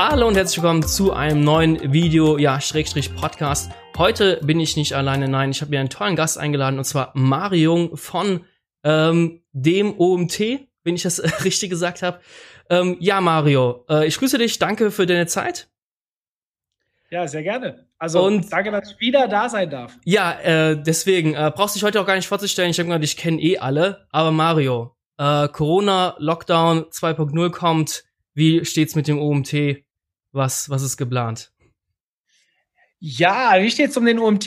Hallo und herzlich willkommen zu einem neuen Video, ja, Schrägstrich Podcast. Heute bin ich nicht alleine, nein, ich habe mir einen tollen Gast eingeladen und zwar Marion von ähm, dem OMT, wenn ich das richtig gesagt habe. Ähm, ja, Mario, äh, ich grüße dich, danke für deine Zeit. Ja, sehr gerne. Also und, danke, dass ich wieder da sein darf. Ja, äh, deswegen äh, brauchst du dich heute auch gar nicht vorzustellen. Ich denke mal, ich kenne eh alle. Aber Mario, äh, Corona, Lockdown 2.0 kommt. Wie steht's mit dem OMT? Was, was ist geplant? Ja, wie steht's um den OMT?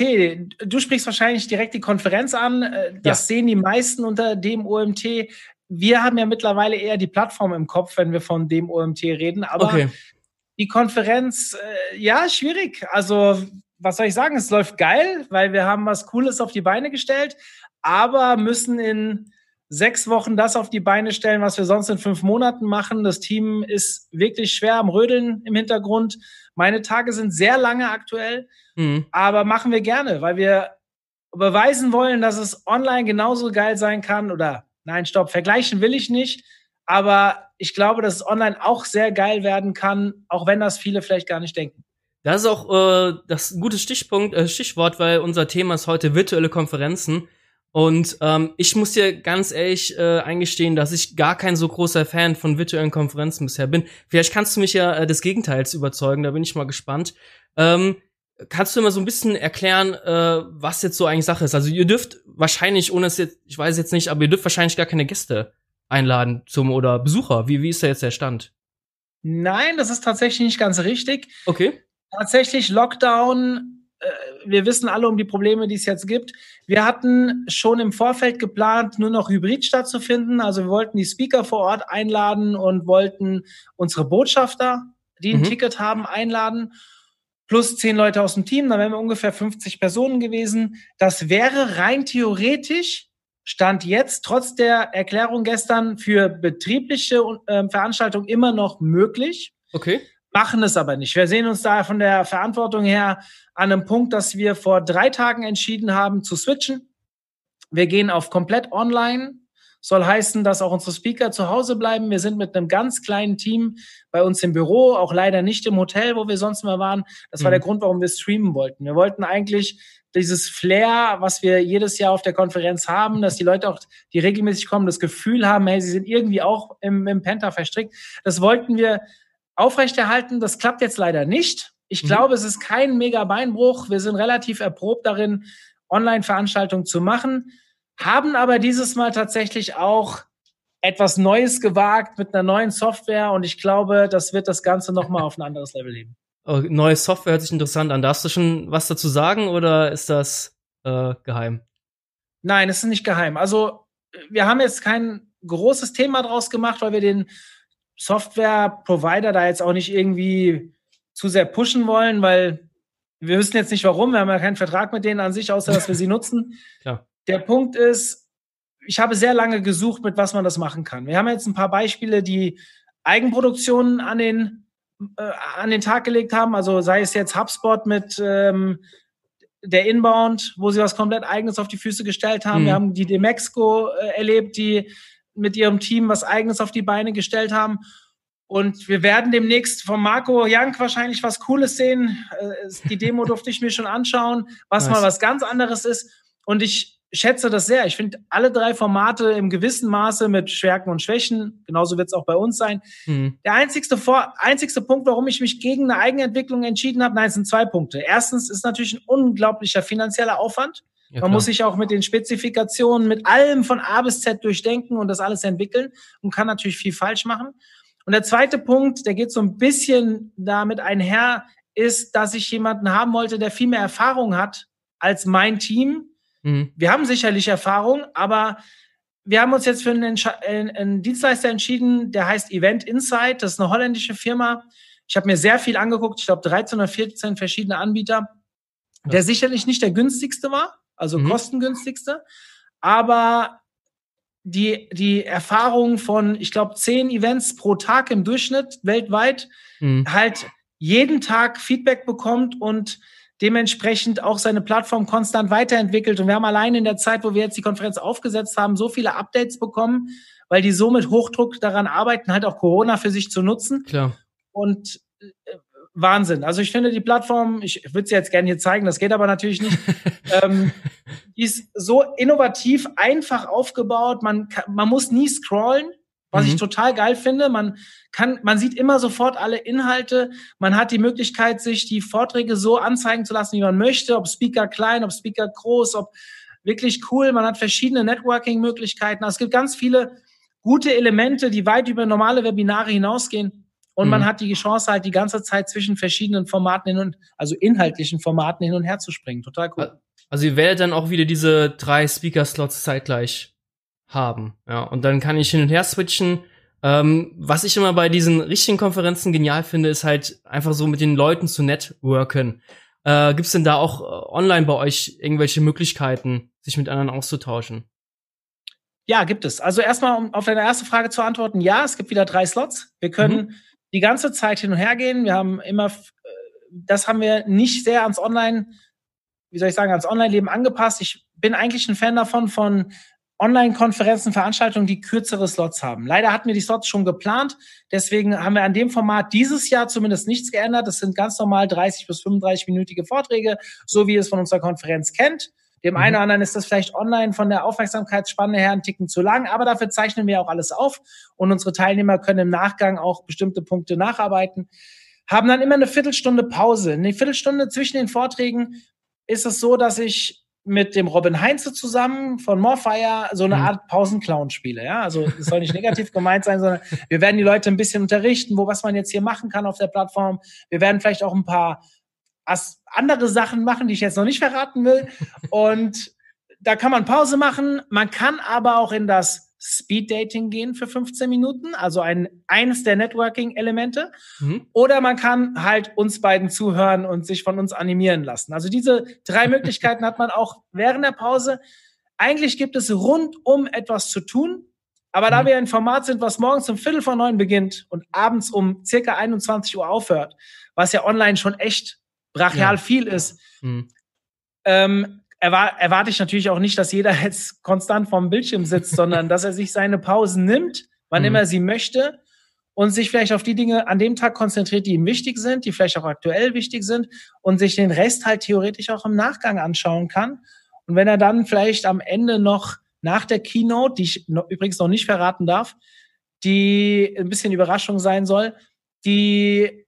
Du sprichst wahrscheinlich direkt die Konferenz an. Äh, das ja. sehen die meisten unter dem OMT. Wir haben ja mittlerweile eher die Plattform im Kopf, wenn wir von dem OMT reden. Aber okay. die Konferenz, äh, ja, schwierig. Also, was soll ich sagen? Es läuft geil, weil wir haben was Cooles auf die Beine gestellt, aber müssen in sechs Wochen das auf die Beine stellen, was wir sonst in fünf Monaten machen. Das Team ist wirklich schwer am Rödeln im Hintergrund. Meine Tage sind sehr lange aktuell, mhm. aber machen wir gerne, weil wir beweisen wollen, dass es online genauso geil sein kann. Oder nein, stopp, vergleichen will ich nicht. Aber ich glaube, dass es online auch sehr geil werden kann, auch wenn das viele vielleicht gar nicht denken. Das ist auch äh, das gute Stichpunkt, äh, Stichwort, weil unser Thema ist heute virtuelle Konferenzen. Und ähm, ich muss dir ganz ehrlich äh, eingestehen, dass ich gar kein so großer Fan von virtuellen Konferenzen bisher bin. Vielleicht kannst du mich ja äh, des Gegenteils überzeugen, da bin ich mal gespannt. Ähm, kannst du mir so ein bisschen erklären, äh, was jetzt so eigentlich Sache ist? Also ihr dürft wahrscheinlich, ohne es jetzt, ich weiß jetzt nicht, aber ihr dürft wahrscheinlich gar keine Gäste einladen zum oder Besucher. Wie, wie ist da jetzt der Stand? Nein, das ist tatsächlich nicht ganz richtig. Okay. Tatsächlich Lockdown wir wissen alle um die Probleme, die es jetzt gibt. Wir hatten schon im Vorfeld geplant, nur noch hybrid stattzufinden. Also wir wollten die Speaker vor Ort einladen und wollten unsere Botschafter, die ein mhm. Ticket haben, einladen. Plus zehn Leute aus dem Team, dann wären wir ungefähr 50 Personen gewesen. Das wäre rein theoretisch Stand jetzt, trotz der Erklärung gestern, für betriebliche äh, Veranstaltungen immer noch möglich. Okay machen es aber nicht. Wir sehen uns da von der Verantwortung her an einem Punkt, dass wir vor drei Tagen entschieden haben zu switchen. Wir gehen auf komplett online. Soll heißen, dass auch unsere Speaker zu Hause bleiben. Wir sind mit einem ganz kleinen Team bei uns im Büro, auch leider nicht im Hotel, wo wir sonst mal waren. Das war mhm. der Grund, warum wir streamen wollten. Wir wollten eigentlich dieses Flair, was wir jedes Jahr auf der Konferenz haben, dass die Leute auch, die regelmäßig kommen, das Gefühl haben, hey, sie sind irgendwie auch im, im Penta verstrickt. Das wollten wir aufrechterhalten. Das klappt jetzt leider nicht. Ich mhm. glaube, es ist kein mega Beinbruch. Wir sind relativ erprobt darin, Online-Veranstaltungen zu machen, haben aber dieses Mal tatsächlich auch etwas Neues gewagt mit einer neuen Software und ich glaube, das wird das Ganze nochmal auf ein anderes Level heben. Oh, neue Software hört sich interessant an. Darfst du schon was dazu sagen oder ist das äh, geheim? Nein, es ist nicht geheim. Also wir haben jetzt kein großes Thema draus gemacht, weil wir den Software-Provider da jetzt auch nicht irgendwie zu sehr pushen wollen, weil wir wissen jetzt nicht warum, wir haben ja keinen Vertrag mit denen an sich, außer dass wir sie nutzen. Ja. Der Punkt ist, ich habe sehr lange gesucht, mit was man das machen kann. Wir haben jetzt ein paar Beispiele, die Eigenproduktionen an den, äh, an den Tag gelegt haben, also sei es jetzt HubSpot mit ähm, der Inbound, wo sie was komplett Eigenes auf die Füße gestellt haben. Mhm. Wir haben die Demexco äh, erlebt, die mit ihrem Team was Eigenes auf die Beine gestellt haben. Und wir werden demnächst von Marco Jank wahrscheinlich was Cooles sehen. Äh, die Demo durfte ich mir schon anschauen, was nice. mal was ganz anderes ist. Und ich schätze das sehr. Ich finde alle drei Formate im gewissen Maße mit Stärken und Schwächen. Genauso wird es auch bei uns sein. Mhm. Der einzigste, Vor einzigste Punkt, warum ich mich gegen eine Eigenentwicklung entschieden habe, nein, es sind zwei Punkte. Erstens ist natürlich ein unglaublicher finanzieller Aufwand. Ja, Man muss sich auch mit den Spezifikationen, mit allem von A bis Z durchdenken und das alles entwickeln und kann natürlich viel falsch machen. Und der zweite Punkt, der geht so ein bisschen damit einher, ist, dass ich jemanden haben wollte, der viel mehr Erfahrung hat als mein Team. Mhm. Wir haben sicherlich Erfahrung, aber wir haben uns jetzt für einen, einen, Dienstleister entschieden, der heißt Event Insight. Das ist eine holländische Firma. Ich habe mir sehr viel angeguckt. Ich glaube 13 oder 14 verschiedene Anbieter, der sicherlich nicht der günstigste war also mhm. kostengünstigste. Aber die, die Erfahrung von, ich glaube, zehn Events pro Tag im Durchschnitt weltweit mhm. halt jeden Tag Feedback bekommt und dementsprechend auch seine Plattform konstant weiterentwickelt. Und wir haben allein in der Zeit, wo wir jetzt die Konferenz aufgesetzt haben, so viele Updates bekommen, weil die so mit Hochdruck daran arbeiten, halt auch Corona für sich zu nutzen. Klar. Und Wahnsinn. Also ich finde die Plattform, ich würde sie jetzt gerne hier zeigen, das geht aber natürlich nicht. ähm, die ist so innovativ, einfach aufgebaut. Man, man muss nie scrollen, was mhm. ich total geil finde. Man kann, man sieht immer sofort alle Inhalte. Man hat die Möglichkeit, sich die Vorträge so anzeigen zu lassen, wie man möchte, ob Speaker klein, ob Speaker groß, ob wirklich cool. Man hat verschiedene Networking-Möglichkeiten. Also es gibt ganz viele gute Elemente, die weit über normale Webinare hinausgehen. Und mhm. man hat die Chance halt die ganze Zeit zwischen verschiedenen Formaten hin und, also inhaltlichen Formaten hin und her zu springen. Total cool. Also ihr werdet dann auch wieder diese drei Speaker-Slots zeitgleich haben. Ja, und dann kann ich hin und her switchen. Ähm, was ich immer bei diesen richtigen Konferenzen genial finde, ist halt einfach so mit den Leuten zu networken. Äh, Gibt es denn da auch äh, online bei euch irgendwelche Möglichkeiten, sich mit anderen auszutauschen? Ja, gibt es. Also erstmal, um auf deine erste Frage zu antworten, ja, es gibt wieder drei Slots. Wir können mhm. Die ganze Zeit hin und her gehen. Wir haben immer, äh, das haben wir nicht sehr ans Online, wie soll ich sagen, ans Online-Leben angepasst. Ich bin eigentlich ein Fan davon, von Online-Konferenzen, Veranstaltungen, die kürzere Slots haben. Leider hatten wir die Slots schon geplant. Deswegen haben wir an dem Format dieses Jahr zumindest nichts geändert. Das sind ganz normal 30 bis 35-minütige Vorträge, so wie ihr es von unserer Konferenz kennt. Dem mhm. einen oder anderen ist das vielleicht online von der Aufmerksamkeitsspanne her ein Ticken zu lang, aber dafür zeichnen wir auch alles auf und unsere Teilnehmer können im Nachgang auch bestimmte Punkte nacharbeiten. Haben dann immer eine Viertelstunde Pause. Eine Viertelstunde zwischen den Vorträgen ist es so, dass ich mit dem Robin Heinze zusammen von Morfire so eine mhm. Art Pausenclown spiele. Ja, also das soll nicht negativ gemeint sein, sondern wir werden die Leute ein bisschen unterrichten, wo was man jetzt hier machen kann auf der Plattform. Wir werden vielleicht auch ein paar andere Sachen machen, die ich jetzt noch nicht verraten will. Und da kann man Pause machen. Man kann aber auch in das Speed Dating gehen für 15 Minuten, also ein, eines der Networking-Elemente. Mhm. Oder man kann halt uns beiden zuhören und sich von uns animieren lassen. Also diese drei Möglichkeiten hat man auch während der Pause. Eigentlich gibt es rundum etwas zu tun. Aber mhm. da wir ein Format sind, was morgens um Viertel vor neun beginnt und abends um circa 21 Uhr aufhört, was ja online schon echt brachial ja. viel ist, mhm. ähm, erwar erwarte ich natürlich auch nicht, dass jeder jetzt konstant vorm Bildschirm sitzt, sondern dass er sich seine Pausen nimmt, wann mhm. immer sie möchte und sich vielleicht auf die Dinge an dem Tag konzentriert, die ihm wichtig sind, die vielleicht auch aktuell wichtig sind und sich den Rest halt theoretisch auch im Nachgang anschauen kann. Und wenn er dann vielleicht am Ende noch nach der Keynote, die ich noch, übrigens noch nicht verraten darf, die ein bisschen Überraschung sein soll, die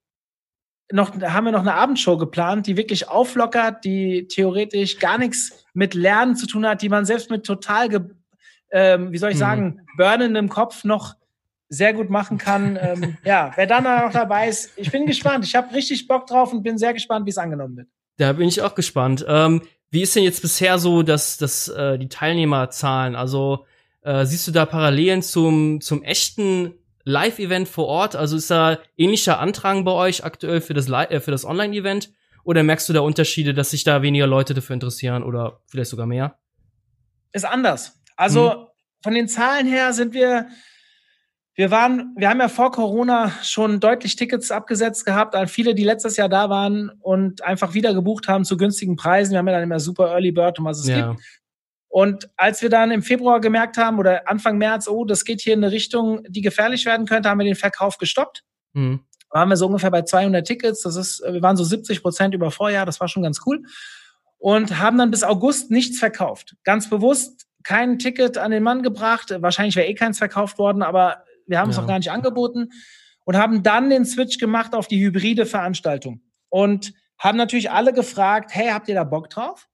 noch, haben wir noch eine Abendshow geplant, die wirklich auflockert, die theoretisch gar nichts mit Lernen zu tun hat, die man selbst mit total, ähm, wie soll ich mhm. sagen, burnendem Kopf noch sehr gut machen kann. ähm, ja, wer dann noch dabei ist, ich bin gespannt. Ich habe richtig Bock drauf und bin sehr gespannt, wie es angenommen wird. Da bin ich auch gespannt. Ähm, wie ist denn jetzt bisher so, dass, dass äh, die Teilnehmerzahlen? Also äh, siehst du da Parallelen zum, zum echten Live-Event vor Ort? Also ist da ähnlicher Antrag bei euch aktuell für das, äh, für das Online-Event? Oder merkst du da Unterschiede, dass sich da weniger Leute dafür interessieren oder vielleicht sogar mehr? Ist anders. Also mhm. von den Zahlen her sind wir, wir waren, wir haben ja vor Corona schon deutlich Tickets abgesetzt gehabt an viele, die letztes Jahr da waren und einfach wieder gebucht haben zu günstigen Preisen. Wir haben ja dann immer super Early Bird und was es ja. gibt. Und als wir dann im Februar gemerkt haben oder Anfang März, oh, das geht hier in eine Richtung, die gefährlich werden könnte, haben wir den Verkauf gestoppt. Mhm. Da waren wir so ungefähr bei 200 Tickets. Das ist, wir waren so 70 Prozent über Vorjahr. Das war schon ganz cool. Und haben dann bis August nichts verkauft. Ganz bewusst kein Ticket an den Mann gebracht. Wahrscheinlich wäre eh keins verkauft worden, aber wir haben ja. es auch gar nicht angeboten und haben dann den Switch gemacht auf die hybride Veranstaltung und haben natürlich alle gefragt, hey, habt ihr da Bock drauf?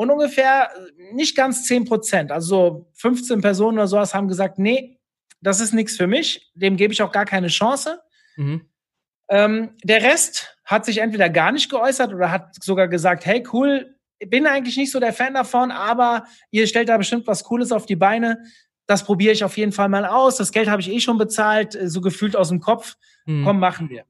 Und ungefähr nicht ganz 10 Prozent, also 15 Personen oder sowas haben gesagt, nee, das ist nichts für mich, dem gebe ich auch gar keine Chance. Mhm. Ähm, der Rest hat sich entweder gar nicht geäußert oder hat sogar gesagt, hey, cool, bin eigentlich nicht so der Fan davon, aber ihr stellt da bestimmt was Cooles auf die Beine. Das probiere ich auf jeden Fall mal aus. Das Geld habe ich eh schon bezahlt, so gefühlt aus dem Kopf. Mhm. Komm, machen wir.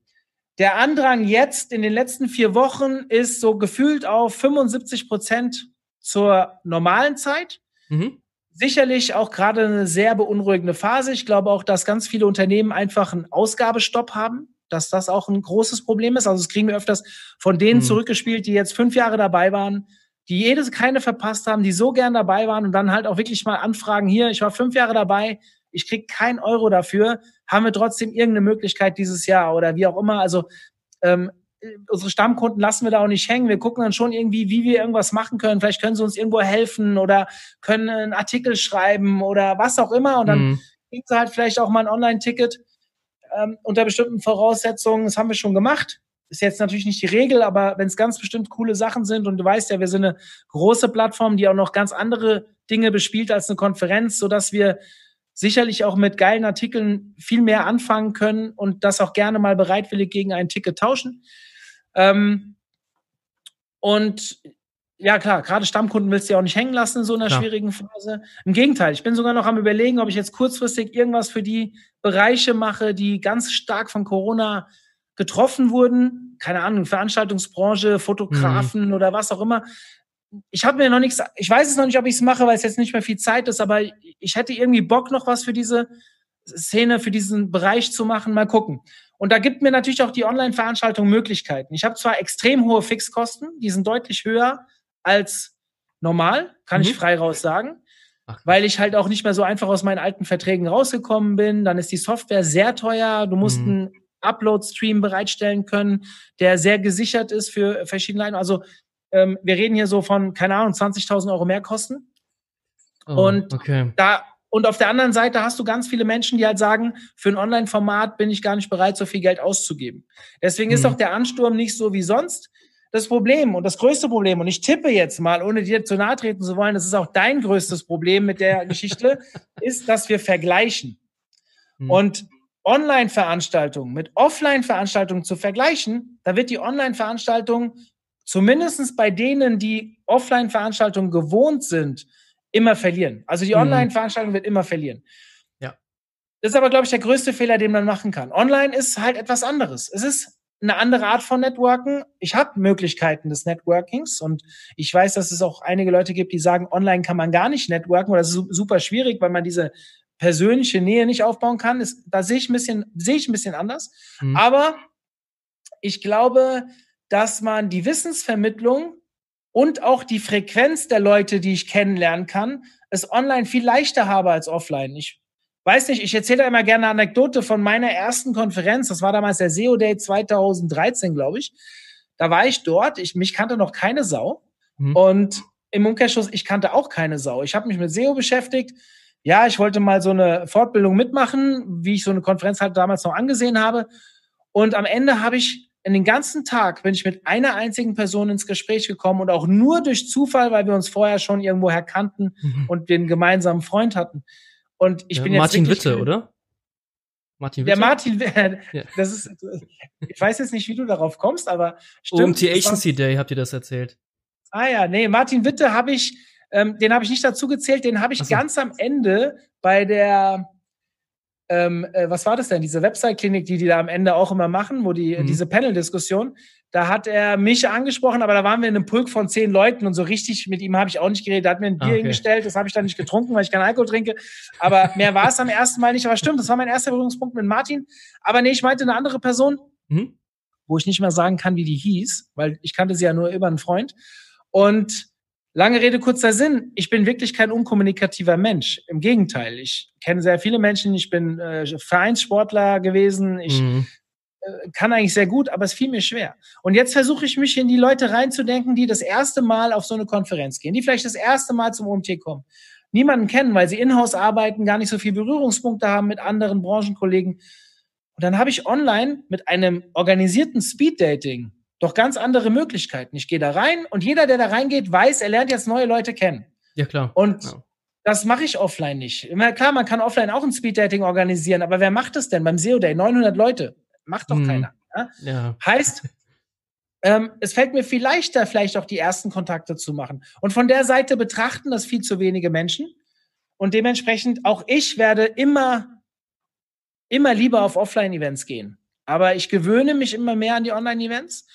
Der Andrang jetzt in den letzten vier Wochen ist so gefühlt auf 75 Prozent zur normalen Zeit. Mhm. Sicherlich auch gerade eine sehr beunruhigende Phase. Ich glaube auch, dass ganz viele Unternehmen einfach einen Ausgabestopp haben, dass das auch ein großes Problem ist. Also das kriegen wir öfters von denen mhm. zurückgespielt, die jetzt fünf Jahre dabei waren, die jedes keine verpasst haben, die so gern dabei waren und dann halt auch wirklich mal anfragen, hier, ich war fünf Jahre dabei, ich krieg kein Euro dafür, haben wir trotzdem irgendeine Möglichkeit dieses Jahr oder wie auch immer. Also ähm, unsere Stammkunden lassen wir da auch nicht hängen. Wir gucken dann schon irgendwie, wie wir irgendwas machen können. Vielleicht können sie uns irgendwo helfen oder können einen Artikel schreiben oder was auch immer. Und dann mhm. kriegen sie halt vielleicht auch mal ein Online-Ticket ähm, unter bestimmten Voraussetzungen. Das haben wir schon gemacht. Ist jetzt natürlich nicht die Regel, aber wenn es ganz bestimmt coole Sachen sind und du weißt ja, wir sind eine große Plattform, die auch noch ganz andere Dinge bespielt als eine Konferenz, so dass wir sicherlich auch mit geilen Artikeln viel mehr anfangen können und das auch gerne mal bereitwillig gegen ein Ticket tauschen. Ähm, und ja, klar, gerade Stammkunden willst du ja auch nicht hängen lassen in so einer ja. schwierigen Phase. Im Gegenteil, ich bin sogar noch am überlegen, ob ich jetzt kurzfristig irgendwas für die Bereiche mache, die ganz stark von Corona getroffen wurden. Keine Ahnung, Veranstaltungsbranche, Fotografen mhm. oder was auch immer. Ich habe mir noch nichts, ich weiß es noch nicht, ob ich es mache, weil es jetzt nicht mehr viel Zeit ist, aber ich hätte irgendwie Bock, noch was für diese Szene, für diesen Bereich zu machen. Mal gucken. Und da gibt mir natürlich auch die Online-Veranstaltung Möglichkeiten. Ich habe zwar extrem hohe Fixkosten, die sind deutlich höher als normal, kann mhm. ich frei raus sagen, Ach. weil ich halt auch nicht mehr so einfach aus meinen alten Verträgen rausgekommen bin. Dann ist die Software sehr teuer. Du musst mhm. einen Upload-Stream bereitstellen können, der sehr gesichert ist für verschiedene Line. Also ähm, wir reden hier so von, keine Ahnung, 20.000 Euro Mehrkosten. Oh, und okay. da und auf der anderen Seite hast du ganz viele Menschen, die halt sagen, für ein Online-Format bin ich gar nicht bereit, so viel Geld auszugeben. Deswegen mhm. ist auch der Ansturm nicht so wie sonst. Das Problem und das größte Problem, und ich tippe jetzt mal, ohne dir zu nahe treten zu wollen, das ist auch dein größtes Problem mit der Geschichte, ist, dass wir vergleichen. Mhm. Und Online-Veranstaltungen mit Offline-Veranstaltungen zu vergleichen, da wird die Online-Veranstaltung zumindestens bei denen, die Offline-Veranstaltungen gewohnt sind, immer verlieren. Also die mhm. Online-Veranstaltung wird immer verlieren. Ja. Das ist aber, glaube ich, der größte Fehler, den man machen kann. Online ist halt etwas anderes. Es ist eine andere Art von Networken. Ich habe Möglichkeiten des Networkings und ich weiß, dass es auch einige Leute gibt, die sagen, online kann man gar nicht networken oder das ist super schwierig, weil man diese persönliche Nähe nicht aufbauen kann. Das, da sehe ich ein bisschen, sehe ich ein bisschen anders. Mhm. Aber ich glaube, dass man die Wissensvermittlung und auch die Frequenz der Leute, die ich kennenlernen kann, es online viel leichter habe als offline. Ich weiß nicht, ich erzähle immer gerne eine Anekdote von meiner ersten Konferenz. Das war damals der SEO Day 2013, glaube ich. Da war ich dort. Ich, mich kannte noch keine Sau. Mhm. Und im Umkehrschluss, ich kannte auch keine Sau. Ich habe mich mit SEO beschäftigt. Ja, ich wollte mal so eine Fortbildung mitmachen, wie ich so eine Konferenz halt damals noch angesehen habe. Und am Ende habe ich in den ganzen Tag bin ich mit einer einzigen Person ins Gespräch gekommen und auch nur durch Zufall, weil wir uns vorher schon irgendwoher kannten mhm. und den gemeinsamen Freund hatten. Und ich ja, bin jetzt Martin Witte, oder? Martin Witte? Der Martin, ja. das ist, ich weiß jetzt nicht, wie du darauf kommst, aber stimmt. Um die Agency Day habt ihr das erzählt. Ah ja, nee, Martin Witte habe ich, ähm, den habe ich nicht dazu gezählt, den habe ich so. ganz am Ende bei der, ähm, äh, was war das denn, diese Website-Klinik, die die da am Ende auch immer machen, wo die, mhm. diese Panel-Diskussion, da hat er mich angesprochen, aber da waren wir in einem Pulk von zehn Leuten und so richtig mit ihm habe ich auch nicht geredet. Er hat mir ein Bier okay. hingestellt, das habe ich dann nicht getrunken, weil ich keinen Alkohol trinke. Aber mehr war es am ersten Mal nicht. Aber stimmt, das war mein erster Berührungspunkt mit Martin. Aber nee, ich meinte eine andere Person, mhm. wo ich nicht mehr sagen kann, wie die hieß, weil ich kannte sie ja nur über einen Freund. Und Lange Rede, kurzer Sinn. Ich bin wirklich kein unkommunikativer Mensch. Im Gegenteil. Ich kenne sehr viele Menschen. Ich bin äh, Vereinssportler gewesen. Ich mhm. äh, kann eigentlich sehr gut, aber es fiel mir schwer. Und jetzt versuche ich mich in die Leute reinzudenken, die das erste Mal auf so eine Konferenz gehen, die vielleicht das erste Mal zum OMT kommen, niemanden kennen, weil sie in-house arbeiten, gar nicht so viel Berührungspunkte haben mit anderen Branchenkollegen. Und dann habe ich online mit einem organisierten Speed-Dating doch ganz andere Möglichkeiten. Ich gehe da rein und jeder, der da reingeht, weiß, er lernt jetzt neue Leute kennen. Ja, klar. Und ja. das mache ich offline nicht. Klar, man kann offline auch ein Speeddating organisieren, aber wer macht das denn beim SEO Day? 900 Leute. Macht doch hm. keiner. Ja? ja? Heißt, ähm, es fällt mir viel leichter, vielleicht auch die ersten Kontakte zu machen. Und von der Seite betrachten das viel zu wenige Menschen. Und dementsprechend auch ich werde immer, immer lieber auf Offline-Events gehen. Aber ich gewöhne mich immer mehr an die Online-Events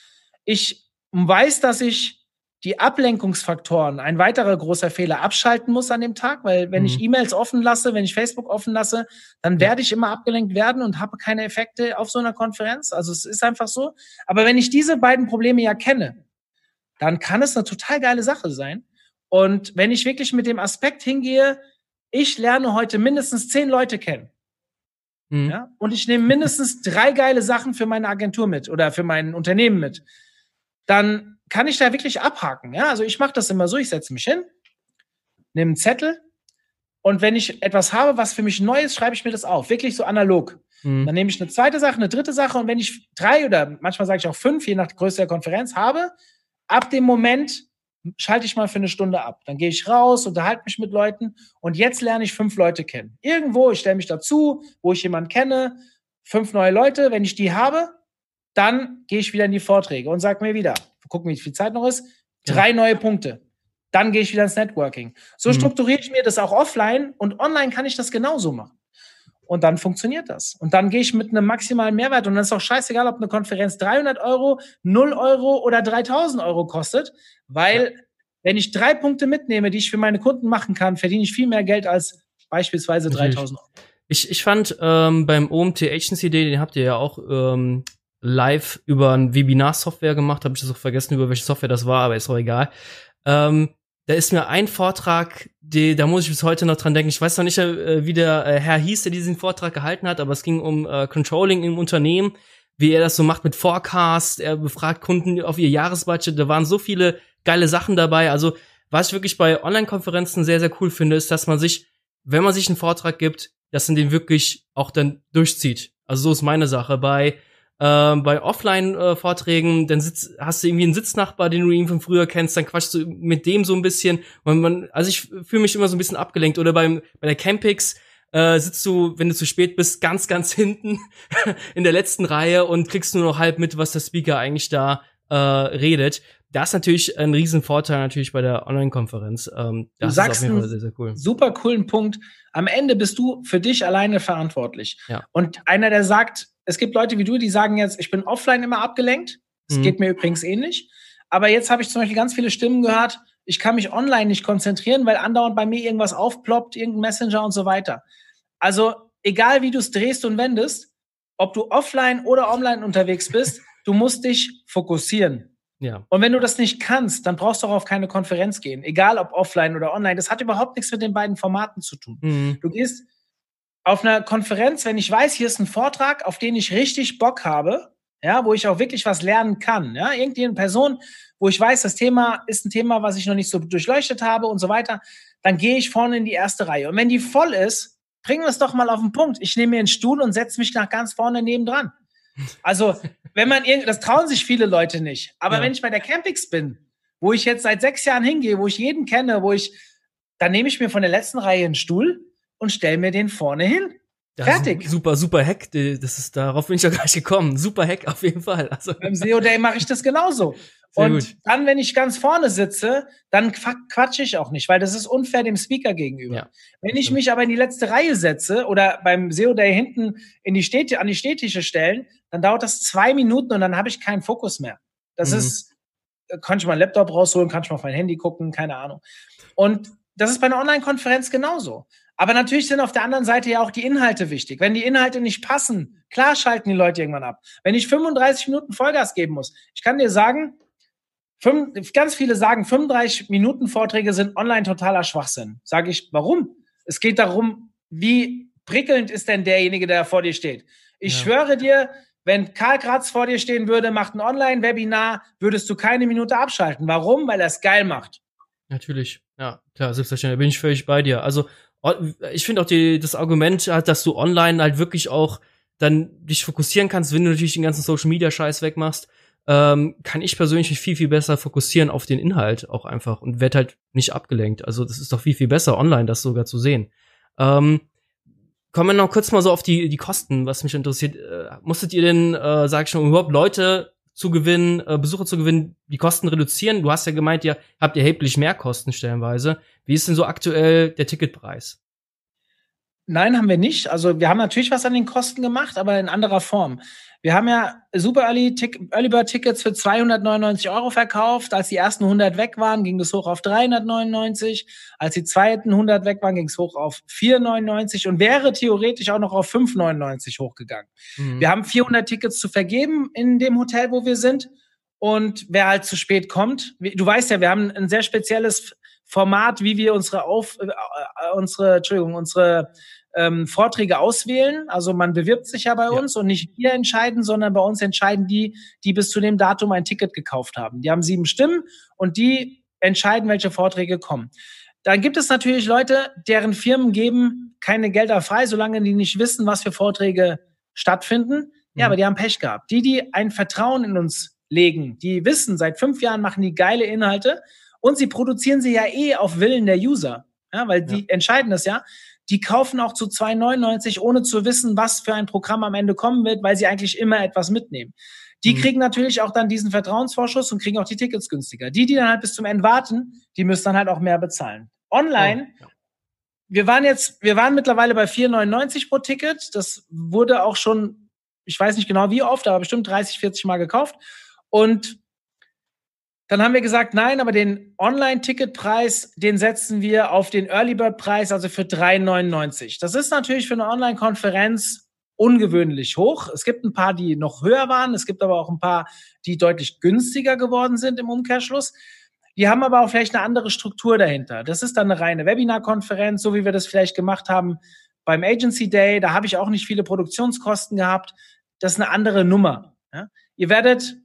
ich weiß, dass ich die Ablenkungsfaktoren, ein weiterer großer Fehler, abschalten muss an dem Tag, weil wenn mhm. ich E-Mails offen lasse, wenn ich Facebook offen lasse, dann werde ich immer abgelenkt werden und habe keine Effekte auf so einer Konferenz. Also es ist einfach so. Aber wenn ich diese beiden Probleme ja kenne, dann kann es eine total geile Sache sein. Und wenn ich wirklich mit dem Aspekt hingehe, ich lerne heute mindestens zehn Leute kennen, mhm. ja, und ich nehme mindestens drei geile Sachen für meine Agentur mit oder für mein Unternehmen mit, dann kann ich da wirklich abhaken. Ja, also ich mache das immer so, ich setze mich hin, nehme einen Zettel und wenn ich etwas habe, was für mich neu ist, schreibe ich mir das auf, wirklich so analog. Mhm. Dann nehme ich eine zweite Sache, eine dritte Sache und wenn ich drei oder manchmal sage ich auch fünf, je nach Größe der Konferenz habe, ab dem Moment schalte ich mal für eine Stunde ab. Dann gehe ich raus, unterhalte mich mit Leuten und jetzt lerne ich fünf Leute kennen. Irgendwo, ich stelle mich dazu, wo ich jemanden kenne, fünf neue Leute. Wenn ich die habe, dann gehe ich wieder in die Vorträge und sage mir wieder, gucken, wie viel Zeit noch ist, drei neue Punkte. Dann gehe ich wieder ins Networking. So mhm. strukturiere ich mir das auch offline und online kann ich das genauso machen. Und dann funktioniert das. Und dann gehe ich mit einem maximalen Mehrwert. Und dann ist auch scheißegal, ob eine Konferenz 300 Euro, 0 Euro oder 3000 Euro kostet, weil ja. wenn ich drei Punkte mitnehme, die ich für meine Kunden machen kann, verdiene ich viel mehr Geld als beispielsweise 3000 Euro. Ich, ich fand ähm, beim OMT Agency Day, den habt ihr ja auch ähm, live über ein Webinar-Software gemacht, habe ich das auch vergessen, über welche Software das war, aber ist auch egal. Ähm, da ist mir ein Vortrag, die, da muss ich bis heute noch dran denken. Ich weiß noch nicht, äh, wie der äh, Herr hieß, der diesen Vortrag gehalten hat, aber es ging um äh, Controlling im Unternehmen, wie er das so macht mit Forecast. Er befragt Kunden auf ihr Jahresbudget. Da waren so viele geile Sachen dabei. Also was ich wirklich bei Online-Konferenzen sehr, sehr cool finde, ist, dass man sich, wenn man sich einen Vortrag gibt, dass man den wirklich auch dann durchzieht. Also so ist meine Sache. Bei ähm, bei Offline-Vorträgen, dann sitz, hast du irgendwie einen Sitznachbar, den du ihn von früher kennst, dann quatschst du mit dem so ein bisschen. Und man, also ich fühle mich immer so ein bisschen abgelenkt. Oder beim, bei der Campix äh, sitzt du, wenn du zu spät bist, ganz, ganz hinten in der letzten Reihe und kriegst nur noch halb mit, was der Speaker eigentlich da äh, redet. Das ist natürlich ein Riesenvorteil natürlich bei der Online-Konferenz. Ähm, das du sagst ist auf jeden Fall sehr, sehr cool. Super coolen Punkt. Am Ende bist du für dich alleine verantwortlich. Ja. Und einer, der sagt, es gibt Leute wie du, die sagen jetzt, ich bin offline immer abgelenkt. Das mhm. geht mir übrigens ähnlich. Aber jetzt habe ich zum Beispiel ganz viele Stimmen gehört, ich kann mich online nicht konzentrieren, weil andauernd bei mir irgendwas aufploppt, irgendein Messenger und so weiter. Also egal wie du es drehst und wendest, ob du offline oder online unterwegs bist, du musst dich fokussieren. Ja. Und wenn du das nicht kannst, dann brauchst du auch auf keine Konferenz gehen, egal ob offline oder online. Das hat überhaupt nichts mit den beiden Formaten zu tun. Mhm. Du gehst auf einer Konferenz, wenn ich weiß, hier ist ein Vortrag, auf den ich richtig Bock habe, ja, wo ich auch wirklich was lernen kann, ja, irgendeine Person, wo ich weiß, das Thema ist ein Thema, was ich noch nicht so durchleuchtet habe und so weiter, dann gehe ich vorne in die erste Reihe. Und wenn die voll ist, bringen wir es doch mal auf den Punkt. Ich nehme mir einen Stuhl und setze mich nach ganz vorne nebendran. Also, wenn man irgendwie, das trauen sich viele Leute nicht. Aber ja. wenn ich bei der Campix bin, wo ich jetzt seit sechs Jahren hingehe, wo ich jeden kenne, wo ich, dann nehme ich mir von der letzten Reihe einen Stuhl und stell mir den vorne hin. Ja, Fertig. Super, super Hack. Das ist, darauf bin ich ja gleich gekommen. Super Hack auf jeden Fall. Also. Beim SEO Day mache ich das genauso. Sehr und gut. dann, wenn ich ganz vorne sitze, dann quatsche ich auch nicht, weil das ist unfair dem Speaker gegenüber. Ja, wenn ich mich aber in die letzte Reihe setze oder beim SEO Day hinten in die Städte, an die Städtische stellen, dann dauert das zwei Minuten und dann habe ich keinen Fokus mehr. Das mhm. ist, kann ich mal Laptop rausholen, kann ich mal auf mein Handy gucken, keine Ahnung. Und das ist bei einer Online-Konferenz genauso. Aber natürlich sind auf der anderen Seite ja auch die Inhalte wichtig. Wenn die Inhalte nicht passen, klar schalten die Leute irgendwann ab. Wenn ich 35 Minuten Vollgas geben muss, ich kann dir sagen, fünf, ganz viele sagen, 35 Minuten Vorträge sind online totaler Schwachsinn. Sage ich, warum? Es geht darum, wie prickelnd ist denn derjenige, der vor dir steht. Ich ja. schwöre dir, wenn Karl Kratz vor dir stehen würde, macht ein Online-Webinar, würdest du keine Minute abschalten. Warum? Weil er es geil macht. Natürlich, ja, klar, selbstverständlich, da bin ich völlig bei dir. Also ich finde auch die, das Argument, halt, dass du online halt wirklich auch dann dich fokussieren kannst, wenn du natürlich den ganzen Social Media Scheiß wegmachst, ähm, kann ich persönlich mich viel, viel besser fokussieren auf den Inhalt auch einfach und werd halt nicht abgelenkt. Also das ist doch viel, viel besser, online das sogar zu sehen. Ähm, kommen wir noch kurz mal so auf die, die Kosten, was mich interessiert. Äh, musstet ihr denn, äh, sag ich schon, überhaupt Leute zu gewinnen, äh, Besucher zu gewinnen, die Kosten reduzieren? Du hast ja gemeint, ihr habt erheblich mehr Kosten stellenweise. Wie ist denn so aktuell der Ticketpreis? Nein, haben wir nicht. Also wir haben natürlich was an den Kosten gemacht, aber in anderer Form. Wir haben ja Super Early, Early Bird Tickets für 299 Euro verkauft. Als die ersten 100 weg waren, ging es hoch auf 399. Als die zweiten 100 weg waren, ging es hoch auf 499 und wäre theoretisch auch noch auf 599 hochgegangen. Mhm. Wir haben 400 Tickets zu vergeben in dem Hotel, wo wir sind. Und wer halt zu spät kommt, du weißt ja, wir haben ein sehr spezielles Format, wie wir unsere auf, äh, äh unsere, Entschuldigung, unsere ähm, Vorträge auswählen. Also man bewirbt sich ja bei ja. uns und nicht wir entscheiden, sondern bei uns entscheiden die, die bis zu dem Datum ein Ticket gekauft haben. Die haben sieben Stimmen und die entscheiden, welche Vorträge kommen. Dann gibt es natürlich Leute, deren Firmen geben keine Gelder frei, solange die nicht wissen, was für Vorträge stattfinden. Ja, mhm. aber die haben Pech gehabt. Die, die ein Vertrauen in uns legen, die wissen, seit fünf Jahren machen die geile Inhalte und sie produzieren sie ja eh auf Willen der User. Ja, weil die ja. entscheiden das ja. Die kaufen auch zu 2,99, ohne zu wissen, was für ein Programm am Ende kommen wird, weil sie eigentlich immer etwas mitnehmen. Die mhm. kriegen natürlich auch dann diesen Vertrauensvorschuss und kriegen auch die Tickets günstiger. Die, die dann halt bis zum Ende warten, die müssen dann halt auch mehr bezahlen. Online, ja. wir waren jetzt, wir waren mittlerweile bei 4,99 pro Ticket. Das wurde auch schon, ich weiß nicht genau wie oft, aber bestimmt 30, 40 Mal gekauft. Und dann haben wir gesagt, nein, aber den Online-Ticketpreis, den setzen wir auf den Early Bird Preis, also für 3,99. Das ist natürlich für eine Online-Konferenz ungewöhnlich hoch. Es gibt ein paar, die noch höher waren. Es gibt aber auch ein paar, die deutlich günstiger geworden sind im Umkehrschluss. Die haben aber auch vielleicht eine andere Struktur dahinter. Das ist dann eine reine Webinar-Konferenz, so wie wir das vielleicht gemacht haben beim Agency Day. Da habe ich auch nicht viele Produktionskosten gehabt. Das ist eine andere Nummer. Ja? Ihr werdet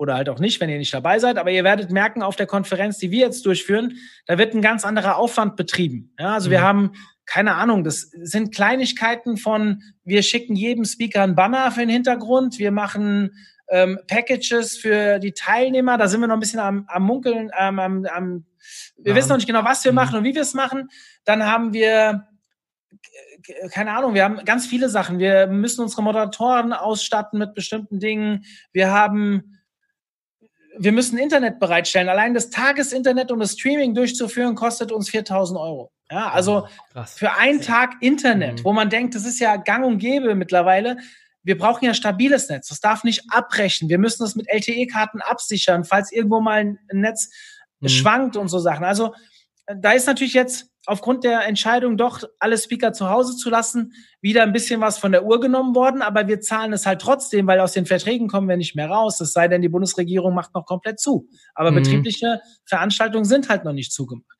oder halt auch nicht, wenn ihr nicht dabei seid. Aber ihr werdet merken, auf der Konferenz, die wir jetzt durchführen, da wird ein ganz anderer Aufwand betrieben. Ja, also mhm. wir haben keine Ahnung, das sind Kleinigkeiten von, wir schicken jedem Speaker einen Banner für den Hintergrund, wir machen ähm, Packages für die Teilnehmer, da sind wir noch ein bisschen am, am Munkeln, ähm, am, am, wir ja. wissen noch nicht genau, was wir mhm. machen und wie wir es machen. Dann haben wir keine Ahnung, wir haben ganz viele Sachen. Wir müssen unsere Moderatoren ausstatten mit bestimmten Dingen. Wir haben wir müssen Internet bereitstellen. Allein das Tagesinternet und das Streaming durchzuführen, kostet uns 4000 Euro. Ja, also oh, für einen Tag Internet, mhm. wo man denkt, das ist ja gang und gäbe mittlerweile. Wir brauchen ja stabiles Netz. Das darf nicht abbrechen. Wir müssen das mit LTE-Karten absichern, falls irgendwo mal ein Netz mhm. schwankt und so Sachen. Also da ist natürlich jetzt aufgrund der Entscheidung, doch alle Speaker zu Hause zu lassen, wieder ein bisschen was von der Uhr genommen worden. Aber wir zahlen es halt trotzdem, weil aus den Verträgen kommen wir nicht mehr raus. Es sei denn, die Bundesregierung macht noch komplett zu. Aber mhm. betriebliche Veranstaltungen sind halt noch nicht zugemacht.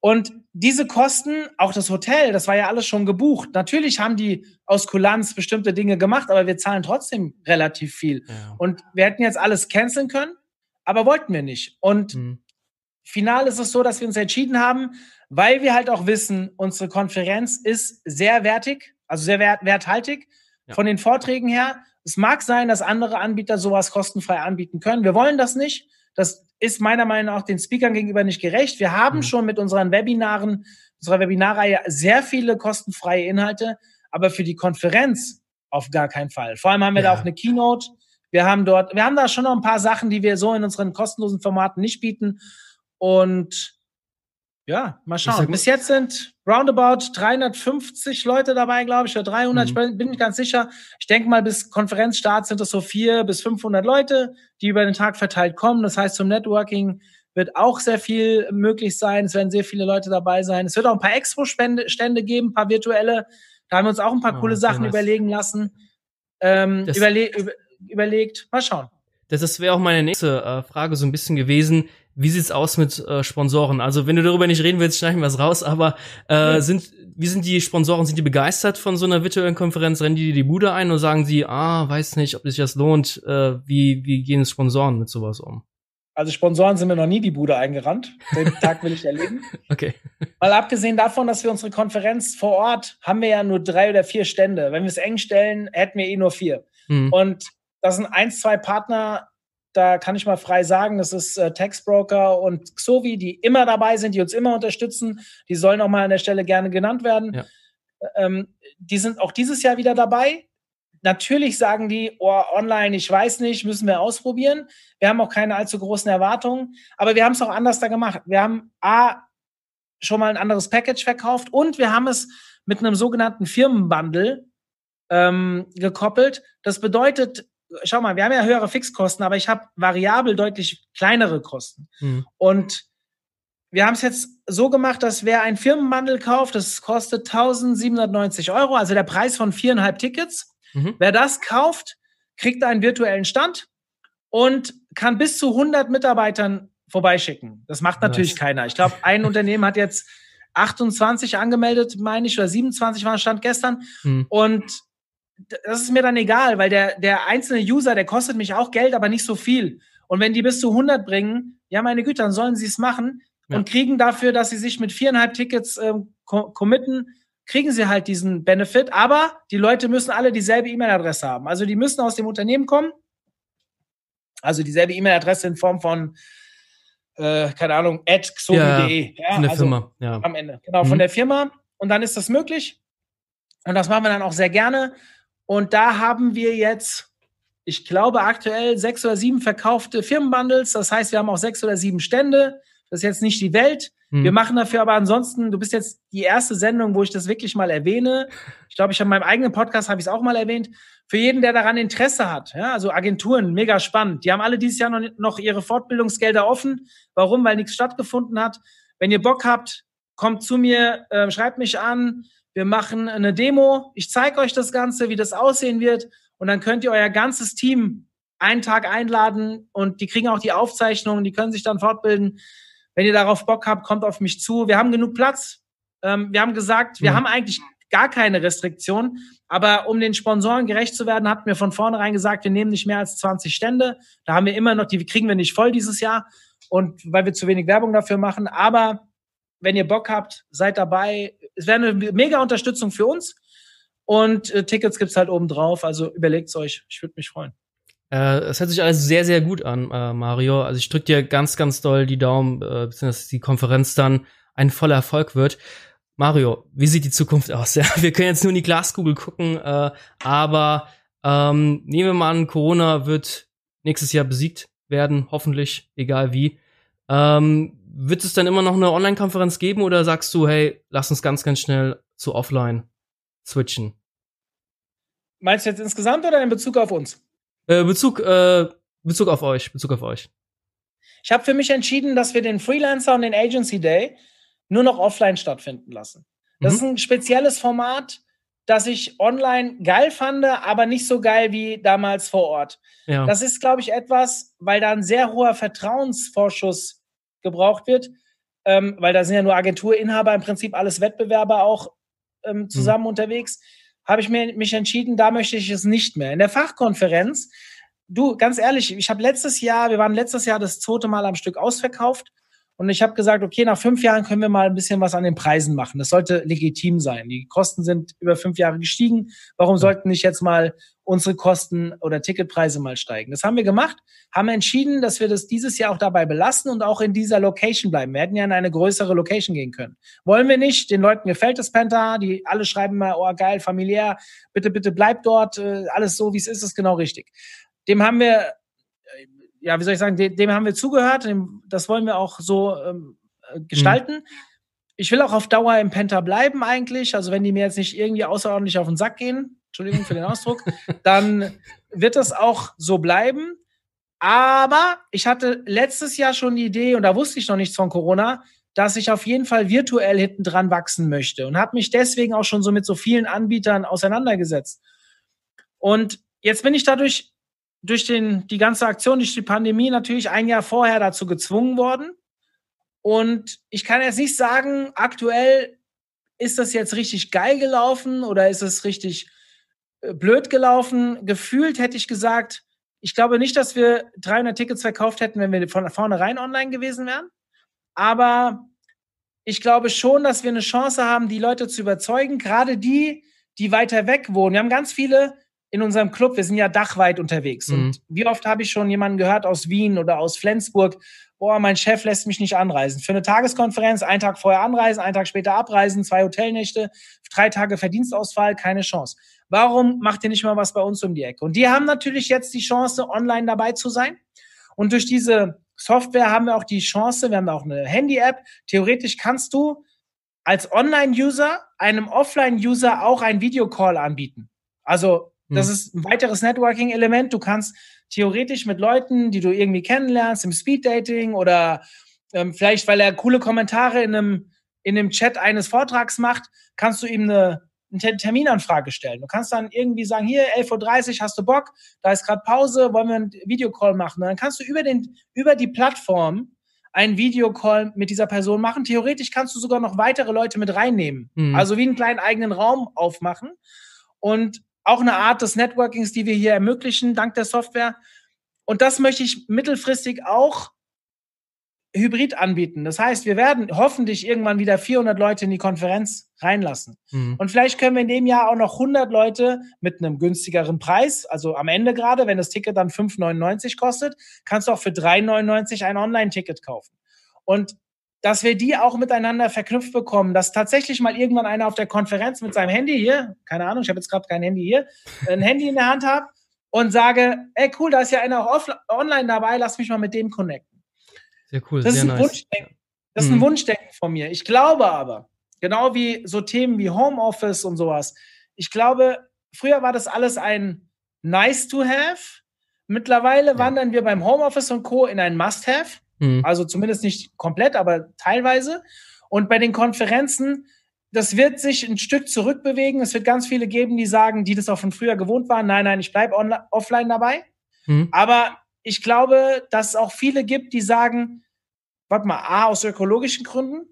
Und diese Kosten, auch das Hotel, das war ja alles schon gebucht. Natürlich haben die aus Kulanz bestimmte Dinge gemacht, aber wir zahlen trotzdem relativ viel. Ja. Und wir hätten jetzt alles canceln können, aber wollten wir nicht. Und mhm. final ist es so, dass wir uns entschieden haben, weil wir halt auch wissen, unsere Konferenz ist sehr wertig, also sehr wert, werthaltig ja. von den Vorträgen her. Es mag sein, dass andere Anbieter sowas kostenfrei anbieten können. Wir wollen das nicht. Das ist meiner Meinung nach den Speakern gegenüber nicht gerecht. Wir haben mhm. schon mit unseren Webinaren, unserer Webinarreihe sehr viele kostenfreie Inhalte, aber für die Konferenz auf gar keinen Fall. Vor allem haben wir ja. da auch eine Keynote. Wir haben dort, wir haben da schon noch ein paar Sachen, die wir so in unseren kostenlosen Formaten nicht bieten. Und ja, mal schauen. Bis jetzt sind roundabout 350 Leute dabei, glaube ich, oder 300. Mhm. Ich bin nicht ganz sicher. Ich denke mal, bis Konferenzstart sind es so vier bis 500 Leute, die über den Tag verteilt kommen. Das heißt, zum Networking wird auch sehr viel möglich sein. Es werden sehr viele Leute dabei sein. Es wird auch ein paar Expo-Stände geben, ein paar virtuelle. Da haben wir uns auch ein paar oh, coole Sachen nice. überlegen lassen. Ähm, überle über überlegt. Mal schauen. Das wäre auch meine nächste äh, Frage so ein bisschen gewesen. Wie sieht's aus mit äh, Sponsoren? Also wenn du darüber nicht reden willst, schneiden wir es raus. Aber äh, mhm. sind wie sind die Sponsoren? Sind die begeistert von so einer virtuellen Konferenz? Rennen die die Bude ein oder sagen sie, ah, weiß nicht, ob sich das lohnt? Äh, wie wie gehen Sponsoren mit sowas um? Also Sponsoren sind mir noch nie die Bude eingerannt. Den Tag will ich erleben. Okay. Mal abgesehen davon, dass wir unsere Konferenz vor Ort haben wir ja nur drei oder vier Stände. Wenn wir es eng stellen, hätten wir eh nur vier. Mhm. Und das sind eins, zwei Partner, da kann ich mal frei sagen, das ist äh, Taxbroker und Xovi, die immer dabei sind, die uns immer unterstützen. Die sollen auch mal an der Stelle gerne genannt werden. Ja. Ähm, die sind auch dieses Jahr wieder dabei. Natürlich sagen die, oh, online, ich weiß nicht, müssen wir ausprobieren. Wir haben auch keine allzu großen Erwartungen, aber wir haben es auch anders da gemacht. Wir haben A, schon mal ein anderes Package verkauft und wir haben es mit einem sogenannten Firmenbundle ähm, gekoppelt. Das bedeutet, schau mal, wir haben ja höhere Fixkosten, aber ich habe variabel deutlich kleinere Kosten. Mhm. Und wir haben es jetzt so gemacht, dass wer ein Firmenbundle kauft, das kostet 1790 Euro, also der Preis von viereinhalb Tickets. Mhm. Wer das kauft, kriegt einen virtuellen Stand und kann bis zu 100 Mitarbeitern vorbeischicken. Das macht natürlich nice. keiner. Ich glaube, ein Unternehmen hat jetzt 28 angemeldet, meine ich, oder 27 war Stand gestern. Hm. Und das ist mir dann egal, weil der, der einzelne User, der kostet mich auch Geld, aber nicht so viel. Und wenn die bis zu 100 bringen, ja, meine Güte, dann sollen sie es machen ja. und kriegen dafür, dass sie sich mit viereinhalb Tickets äh, committen, kriegen sie halt diesen Benefit. Aber die Leute müssen alle dieselbe E-Mail-Adresse haben. Also die müssen aus dem Unternehmen kommen. Also dieselbe E-Mail-Adresse in Form von äh, keine Ahnung, at xomi.de. Ja, von der also Firma, ja. Am Ende. Genau, mhm. von der Firma. Und dann ist das möglich. Und das machen wir dann auch sehr gerne. Und da haben wir jetzt, ich glaube, aktuell sechs oder sieben verkaufte Firmenbundles. Das heißt, wir haben auch sechs oder sieben Stände. Das ist jetzt nicht die Welt. Hm. Wir machen dafür aber ansonsten, du bist jetzt die erste Sendung, wo ich das wirklich mal erwähne. Ich glaube, ich habe in meinem eigenen Podcast habe ich es auch mal erwähnt. Für jeden, der daran Interesse hat, ja, also Agenturen, mega spannend. Die haben alle dieses Jahr noch, noch ihre Fortbildungsgelder offen. Warum? Weil nichts stattgefunden hat. Wenn ihr Bock habt, kommt zu mir, äh, schreibt mich an. Wir machen eine Demo. Ich zeige euch das Ganze, wie das aussehen wird. Und dann könnt ihr euer ganzes Team einen Tag einladen und die kriegen auch die Aufzeichnungen, die können sich dann fortbilden. Wenn ihr darauf Bock habt, kommt auf mich zu. Wir haben genug Platz. Ähm, wir haben gesagt, wir mhm. haben eigentlich gar keine Restriktion. Aber um den Sponsoren gerecht zu werden, hatten wir von vornherein gesagt, wir nehmen nicht mehr als 20 Stände. Da haben wir immer noch, die kriegen wir nicht voll dieses Jahr. Und weil wir zu wenig Werbung dafür machen. Aber wenn ihr Bock habt, seid dabei. Es wäre eine mega Unterstützung für uns. Und äh, Tickets gibt's halt oben drauf. Also überlegt's euch. Ich würde mich freuen. Äh, es hört sich alles sehr, sehr gut an, äh, Mario. Also ich drücke dir ganz, ganz doll die Daumen, äh, dass die Konferenz dann ein voller Erfolg wird. Mario, wie sieht die Zukunft aus? Ja, wir können jetzt nur in die Glaskugel gucken, äh, aber ähm, nehmen wir mal an, Corona wird nächstes Jahr besiegt werden, hoffentlich, egal wie. Ähm, wird es dann immer noch eine Online-Konferenz geben oder sagst du, hey, lass uns ganz, ganz schnell zu offline switchen? Meinst du jetzt insgesamt oder in Bezug auf uns? Äh, Bezug, äh, Bezug auf euch, Bezug auf euch. Ich habe für mich entschieden, dass wir den Freelancer und den Agency Day nur noch offline stattfinden lassen. Das mhm. ist ein spezielles Format, das ich online geil fand, aber nicht so geil wie damals vor Ort. Ja. Das ist, glaube ich, etwas, weil da ein sehr hoher Vertrauensvorschuss gebraucht wird, ähm, weil da sind ja nur Agenturinhaber, im Prinzip alles Wettbewerber auch ähm, mhm. zusammen mhm. unterwegs, habe ich mir, mich entschieden, da möchte ich es nicht mehr. In der Fachkonferenz, du, ganz ehrlich, ich habe letztes Jahr, wir waren letztes Jahr das zweite Mal am Stück ausverkauft und ich habe gesagt, okay, nach fünf Jahren können wir mal ein bisschen was an den Preisen machen. Das sollte legitim sein. Die Kosten sind über fünf Jahre gestiegen. Warum sollten nicht jetzt mal unsere Kosten oder Ticketpreise mal steigen? Das haben wir gemacht, haben entschieden, dass wir das dieses Jahr auch dabei belassen und auch in dieser Location bleiben. Wir hätten ja in eine größere Location gehen können. Wollen wir nicht. Den Leuten gefällt das Penta. Die alle schreiben mal, oh geil, familiär. Bitte, bitte bleibt dort. Äh, alles so, wie es ist, ist genau richtig. Dem haben wir ja, wie soll ich sagen, dem, dem haben wir zugehört, dem, das wollen wir auch so ähm, äh, gestalten. Mhm. Ich will auch auf Dauer im Penta bleiben eigentlich. Also wenn die mir jetzt nicht irgendwie außerordentlich auf den Sack gehen, Entschuldigung für den Ausdruck, dann wird das auch so bleiben. Aber ich hatte letztes Jahr schon die Idee, und da wusste ich noch nichts von Corona, dass ich auf jeden Fall virtuell hinten dran wachsen möchte und habe mich deswegen auch schon so mit so vielen Anbietern auseinandergesetzt. Und jetzt bin ich dadurch durch den, die ganze Aktion, durch die Pandemie natürlich ein Jahr vorher dazu gezwungen worden. Und ich kann jetzt nicht sagen, aktuell ist das jetzt richtig geil gelaufen oder ist es richtig äh, blöd gelaufen. Gefühlt hätte ich gesagt, ich glaube nicht, dass wir 300 Tickets verkauft hätten, wenn wir von vornherein online gewesen wären. Aber ich glaube schon, dass wir eine Chance haben, die Leute zu überzeugen, gerade die, die weiter weg wohnen. Wir haben ganz viele, in unserem Club, wir sind ja dachweit unterwegs. Mhm. Und wie oft habe ich schon jemanden gehört aus Wien oder aus Flensburg, boah, mein Chef lässt mich nicht anreisen. Für eine Tageskonferenz, einen Tag vorher anreisen, einen Tag später abreisen, zwei Hotelnächte, drei Tage Verdienstausfall, keine Chance. Warum macht ihr nicht mal was bei uns um die Ecke? Und die haben natürlich jetzt die Chance, online dabei zu sein. Und durch diese Software haben wir auch die Chance, wir haben auch eine Handy-App. Theoretisch kannst du als Online-User einem Offline-User auch ein Videocall anbieten. Also das hm. ist ein weiteres Networking-Element. Du kannst theoretisch mit Leuten, die du irgendwie kennenlernst, im Speed-Dating oder ähm, vielleicht, weil er coole Kommentare in einem, in einem Chat eines Vortrags macht, kannst du ihm eine, eine Terminanfrage stellen. Du kannst dann irgendwie sagen, hier, 11.30 Uhr, hast du Bock? Da ist gerade Pause, wollen wir einen Videocall machen? Und dann kannst du über, den, über die Plattform einen Videocall mit dieser Person machen. Theoretisch kannst du sogar noch weitere Leute mit reinnehmen. Mhm. Also wie einen kleinen eigenen Raum aufmachen. Und auch eine Art des Networkings, die wir hier ermöglichen, dank der Software. Und das möchte ich mittelfristig auch hybrid anbieten. Das heißt, wir werden hoffentlich irgendwann wieder 400 Leute in die Konferenz reinlassen. Mhm. Und vielleicht können wir in dem Jahr auch noch 100 Leute mit einem günstigeren Preis, also am Ende gerade, wenn das Ticket dann 5,99 kostet, kannst du auch für 3,99 ein Online-Ticket kaufen. Und dass wir die auch miteinander verknüpft bekommen, dass tatsächlich mal irgendwann einer auf der Konferenz mit seinem Handy hier, keine Ahnung, ich habe jetzt gerade kein Handy hier, ein Handy in der Hand hat und sage, ey cool, da ist ja einer auch online dabei, lass mich mal mit dem connecten. Sehr cool. Das, sehr ist, ein nice. Wunschdenken. das ist ein mhm. Wunschdenken von mir. Ich glaube aber, genau wie so Themen wie Homeoffice und sowas, ich glaube, früher war das alles ein nice to have. Mittlerweile ja. wandern wir beim Homeoffice und Co. in ein Must-Have. Mhm. Also zumindest nicht komplett, aber teilweise. Und bei den Konferenzen, das wird sich ein Stück zurückbewegen. Es wird ganz viele geben, die sagen, die das auch von früher gewohnt waren, nein, nein, ich bleibe offline dabei. Mhm. Aber ich glaube, dass es auch viele gibt, die sagen, warte mal, A, aus ökologischen Gründen,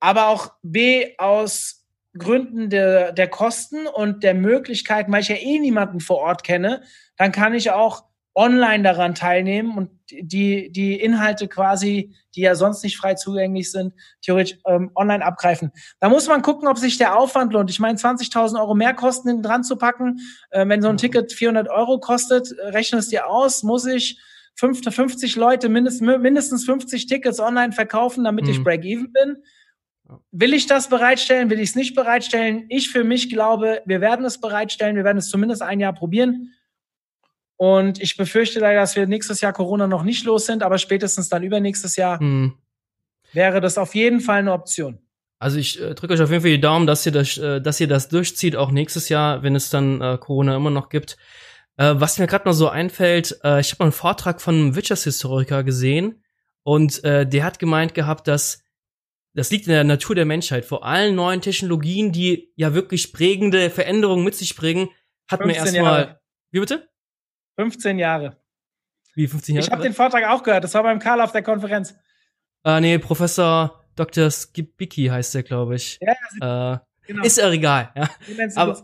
aber auch B, aus Gründen der, der Kosten und der Möglichkeiten, weil ich ja eh niemanden vor Ort kenne, dann kann ich auch online daran teilnehmen und die, die Inhalte quasi, die ja sonst nicht frei zugänglich sind, theoretisch ähm, online abgreifen. Da muss man gucken, ob sich der Aufwand lohnt. Ich meine, 20.000 Euro mehr Kosten hinten dran zu packen, äh, wenn so ein Ticket 400 Euro kostet, äh, rechne es dir aus, muss ich 50 Leute, mindestens, mindestens 50 Tickets online verkaufen, damit mhm. ich Break-Even bin. Will ich das bereitstellen? Will ich es nicht bereitstellen? Ich für mich glaube, wir werden es bereitstellen. Wir werden es zumindest ein Jahr probieren. Und ich befürchte leider, dass wir nächstes Jahr Corona noch nicht los sind, aber spätestens dann übernächstes Jahr hm. wäre das auf jeden Fall eine Option. Also ich äh, drücke euch auf jeden Fall die Daumen, dass ihr das, äh, dass ihr das durchzieht, auch nächstes Jahr, wenn es dann äh, Corona immer noch gibt. Äh, was mir gerade noch so einfällt, äh, ich habe einen Vortrag von einem Wirtschaftshistoriker gesehen und äh, der hat gemeint gehabt, dass das liegt in der Natur der Menschheit. Vor allen neuen Technologien, die ja wirklich prägende Veränderungen mit sich bringen, hat man erstmal. Wie bitte? 15 Jahre. Wie 15 Jahre? Ich habe den Vortrag auch gehört. Das war beim Karl auf der Konferenz. Ah, nee, Professor Dr. Skibicki heißt der, glaube ich. Ja, äh, genau. Ist ja egal. Ja. Aber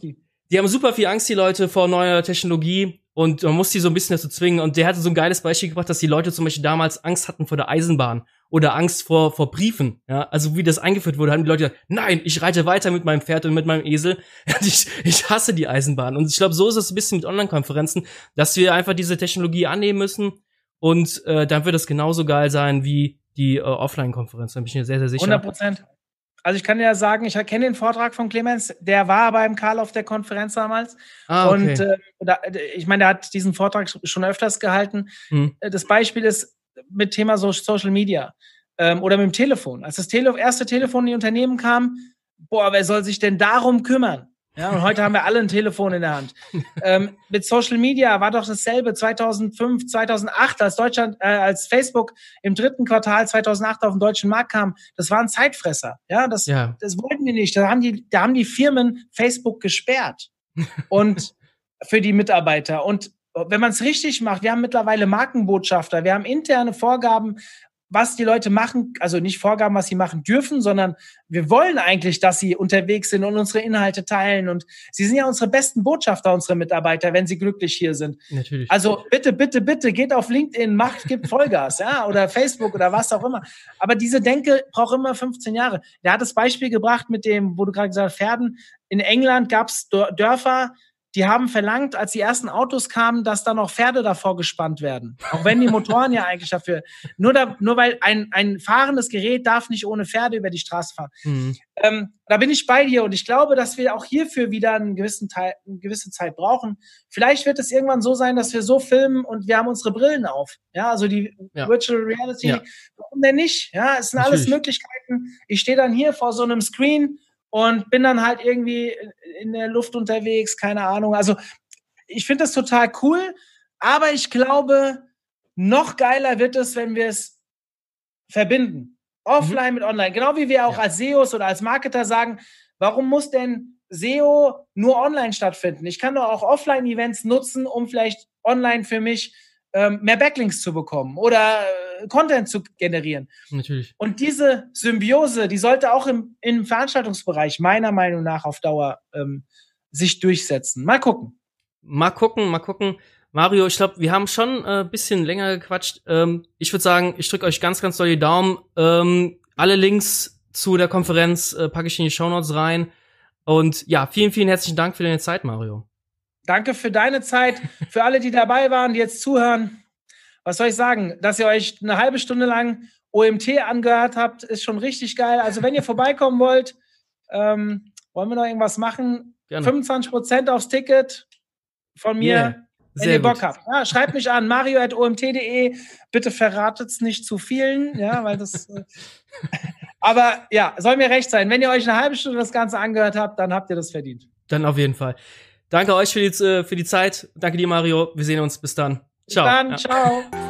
die haben super viel Angst, die Leute, vor neuer Technologie. Und man muss die so ein bisschen dazu zwingen. Und der hatte so ein geiles Beispiel gebracht, dass die Leute zum Beispiel damals Angst hatten vor der Eisenbahn oder Angst vor, vor Briefen. Ja, also wie das eingeführt wurde, haben die Leute gesagt, nein, ich reite weiter mit meinem Pferd und mit meinem Esel. ich, ich hasse die Eisenbahn. Und ich glaube, so ist es ein bisschen mit Online-Konferenzen, dass wir einfach diese Technologie annehmen müssen. Und äh, dann wird es genauso geil sein wie die äh, Offline-Konferenz. Da bin ich mir sehr, sehr sicher. 100 Prozent. Also ich kann ja sagen, ich kenne den Vortrag von Clemens, der war beim Karl auf der Konferenz damals. Ah, okay. Und äh, ich meine, der hat diesen Vortrag schon öfters gehalten. Hm. Das Beispiel ist, mit Thema so Social Media ähm, oder mit dem Telefon. Als das Tele erste Telefon in die Unternehmen kam, boah, wer soll sich denn darum kümmern? Ja, und heute haben wir alle ein Telefon in der Hand. ähm, mit Social Media war doch dasselbe 2005, 2008, als Deutschland, äh, als Facebook im dritten Quartal 2008 auf den deutschen Markt kam. Das war ein Zeitfresser. Ja, das, ja. das wollten die nicht. Da haben die, da haben die Firmen Facebook gesperrt und für die Mitarbeiter. Und wenn man es richtig macht, wir haben mittlerweile Markenbotschafter, wir haben interne Vorgaben, was die Leute machen, also nicht Vorgaben, was sie machen dürfen, sondern wir wollen eigentlich, dass sie unterwegs sind und unsere Inhalte teilen. Und sie sind ja unsere besten Botschafter, unsere Mitarbeiter, wenn sie glücklich hier sind. Natürlich. Also bitte, bitte, bitte, geht auf LinkedIn, macht, gibt Vollgas, ja, oder Facebook oder was auch immer. Aber diese Denke braucht immer 15 Jahre. Der hat das Beispiel gebracht mit dem, wo du gerade gesagt hast, Pferden. In England gab es Dörfer, die haben verlangt, als die ersten Autos kamen, dass da noch Pferde davor gespannt werden. Auch wenn die Motoren ja eigentlich dafür, nur, da, nur weil ein, ein fahrendes Gerät darf nicht ohne Pferde über die Straße fahren. Mhm. Ähm, da bin ich bei dir und ich glaube, dass wir auch hierfür wieder einen gewissen Teil, eine gewisse Zeit brauchen. Vielleicht wird es irgendwann so sein, dass wir so filmen und wir haben unsere Brillen auf. Ja, also die ja. Virtual Reality. Ja. Warum denn nicht? Ja, es sind Natürlich. alles Möglichkeiten. Ich stehe dann hier vor so einem Screen und bin dann halt irgendwie in der Luft unterwegs, keine Ahnung. Also ich finde das total cool, aber ich glaube, noch geiler wird es, wenn wir es verbinden. Offline mhm. mit online. Genau wie wir auch ja. als SEOs oder als Marketer sagen, warum muss denn SEO nur online stattfinden? Ich kann doch auch Offline-Events nutzen, um vielleicht online für mich ähm, mehr Backlinks zu bekommen oder Content zu generieren. Natürlich. Und diese Symbiose, die sollte auch im, im Veranstaltungsbereich meiner Meinung nach auf Dauer ähm, sich durchsetzen. Mal gucken. Mal gucken, mal gucken. Mario, ich glaube, wir haben schon ein äh, bisschen länger gequatscht. Ähm, ich würde sagen, ich drücke euch ganz, ganz doll die Daumen. Ähm, alle Links zu der Konferenz äh, packe ich in die Show Notes rein. Und ja, vielen, vielen herzlichen Dank für deine Zeit, Mario. Danke für deine Zeit, für alle, die dabei waren, die jetzt zuhören. Was soll ich sagen? Dass ihr euch eine halbe Stunde lang OMT angehört habt, ist schon richtig geil. Also wenn ihr vorbeikommen wollt, ähm, wollen wir noch irgendwas machen? Gerne. 25 Prozent aufs Ticket von mir. Yeah. Wenn ihr Bock gut. habt. Ja, schreibt mich an, mario.omt.de. Bitte verratet es nicht zu vielen, ja, weil das. Äh, aber ja, soll mir recht sein. Wenn ihr euch eine halbe Stunde das Ganze angehört habt, dann habt ihr das verdient. Dann auf jeden Fall. Danke euch für die, äh, für die Zeit. Danke dir, Mario. Wir sehen uns. Bis dann. Ciao. Bis dann. Ja. Ciao.